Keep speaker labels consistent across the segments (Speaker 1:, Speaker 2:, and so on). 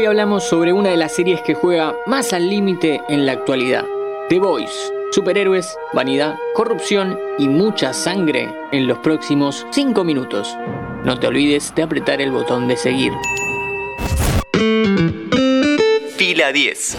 Speaker 1: Hoy hablamos sobre una de las series que juega más al límite en la actualidad, The Voice. Superhéroes, vanidad, corrupción y mucha sangre en los próximos 5 minutos. No te olvides de apretar el botón de seguir.
Speaker 2: Fila 10.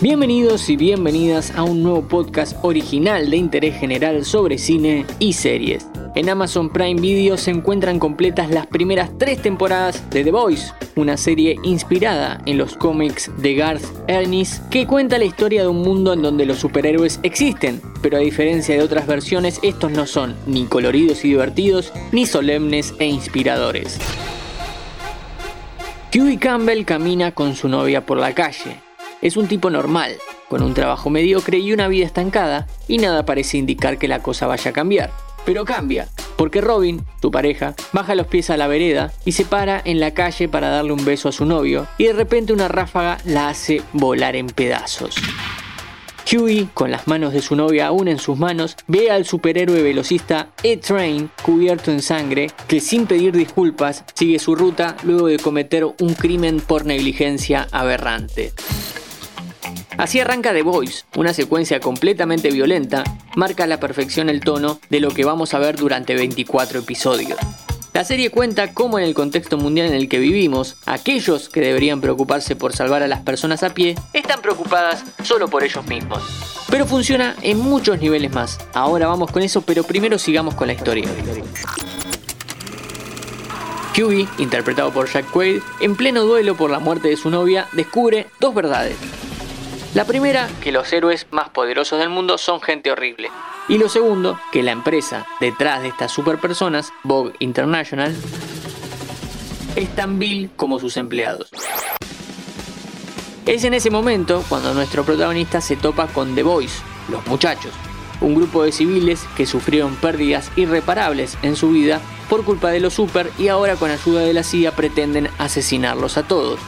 Speaker 1: Bienvenidos y bienvenidas a un nuevo podcast original de interés general sobre cine y series. En Amazon Prime Video se encuentran completas las primeras tres temporadas de The Voice, una serie inspirada en los cómics de Garth Ennis que cuenta la historia de un mundo en donde los superhéroes existen, pero a diferencia de otras versiones estos no son ni coloridos y divertidos, ni solemnes e inspiradores. Huey Campbell camina con su novia por la calle. Es un tipo normal, con un trabajo mediocre y una vida estancada, y nada parece indicar que la cosa vaya a cambiar. Pero cambia, porque Robin, su pareja, baja los pies a la vereda y se para en la calle para darle un beso a su novio, y de repente una ráfaga la hace volar en pedazos. Huey, con las manos de su novia aún en sus manos, ve al superhéroe velocista E-Train cubierto en sangre, que sin pedir disculpas sigue su ruta luego de cometer un crimen por negligencia aberrante. Así arranca The Voice, una secuencia completamente violenta, marca a la perfección el tono de lo que vamos a ver durante 24 episodios. La serie cuenta cómo en el contexto mundial en el que vivimos, aquellos que deberían preocuparse por salvar a las personas a pie, están preocupadas solo por ellos mismos. Pero funciona en muchos niveles más. Ahora vamos con eso, pero primero sigamos con la historia. Huey, interpretado por Jack Quaid, en pleno duelo por la muerte de su novia, descubre dos verdades. La primera, que los héroes más poderosos del mundo son gente horrible. Y lo segundo, que la empresa detrás de estas superpersonas, Vogue International, es tan vil como sus empleados. Es en ese momento cuando nuestro protagonista se topa con The Boys, los muchachos, un grupo de civiles que sufrieron pérdidas irreparables en su vida por culpa de los super y ahora con ayuda de la CIA pretenden asesinarlos a todos.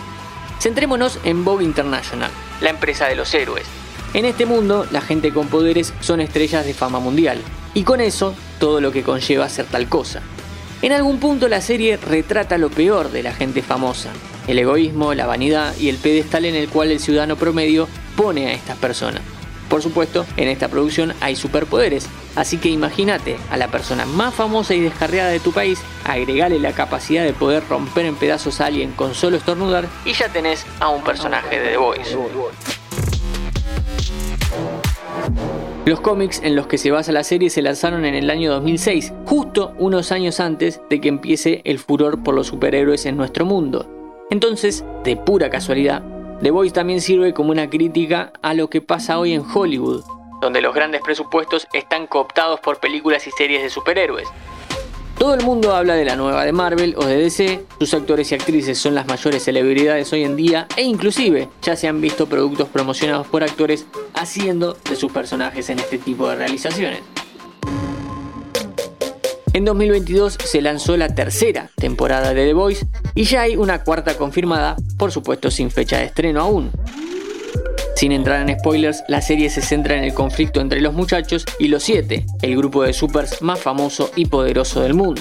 Speaker 1: Centrémonos en Vogue International, la empresa de los héroes. En este mundo, la gente con poderes son estrellas de fama mundial, y con eso, todo lo que conlleva ser tal cosa. En algún punto la serie retrata lo peor de la gente famosa, el egoísmo, la vanidad y el pedestal en el cual el ciudadano promedio pone a estas personas. Por supuesto, en esta producción hay superpoderes, así que imagínate a la persona más famosa y descarriada de tu país, agregale la capacidad de poder romper en pedazos a alguien con solo estornudar y ya tenés a un personaje de The Voice. Los cómics en los que se basa la serie se lanzaron en el año 2006, justo unos años antes de que empiece el furor por los superhéroes en nuestro mundo. Entonces, de pura casualidad, The Voice también sirve como una crítica a lo que pasa hoy en Hollywood, donde los grandes presupuestos están cooptados por películas y series de superhéroes. Todo el mundo habla de la nueva de Marvel o de DC, sus actores y actrices son las mayores celebridades hoy en día e inclusive ya se han visto productos promocionados por actores haciendo de sus personajes en este tipo de realizaciones. En 2022 se lanzó la tercera temporada de The Voice y ya hay una cuarta confirmada, por supuesto sin fecha de estreno aún. Sin entrar en spoilers, la serie se centra en el conflicto entre los muchachos y los siete, el grupo de supers más famoso y poderoso del mundo.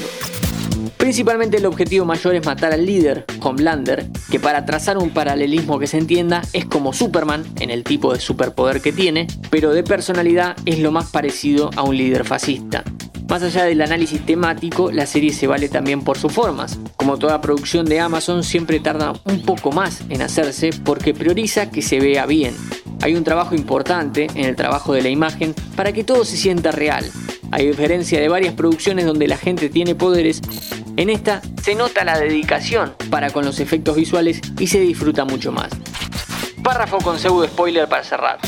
Speaker 1: Principalmente el objetivo mayor es matar al líder, Homelander, que para trazar un paralelismo que se entienda es como Superman en el tipo de superpoder que tiene, pero de personalidad es lo más parecido a un líder fascista. Más allá del análisis temático, la serie se vale también por sus formas. Como toda producción de Amazon, siempre tarda un poco más en hacerse porque prioriza que se vea bien. Hay un trabajo importante en el trabajo de la imagen para que todo se sienta real. A diferencia de varias producciones donde la gente tiene poderes, en esta se nota la dedicación para con los efectos visuales y se disfruta mucho más. Párrafo con pseudo spoiler para cerrar.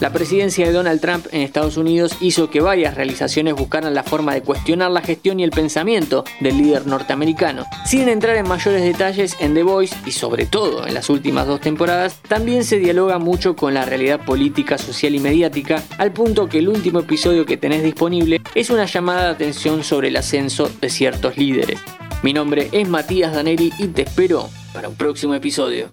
Speaker 1: La presidencia de Donald Trump en Estados Unidos hizo que varias realizaciones buscaran la forma de cuestionar la gestión y el pensamiento del líder norteamericano. Sin entrar en mayores detalles, en The Voice y sobre todo en las últimas dos temporadas, también se dialoga mucho con la realidad política, social y mediática, al punto que el último episodio que tenés disponible es una llamada de atención sobre el ascenso de ciertos líderes. Mi nombre es Matías Daneri y te espero para un próximo episodio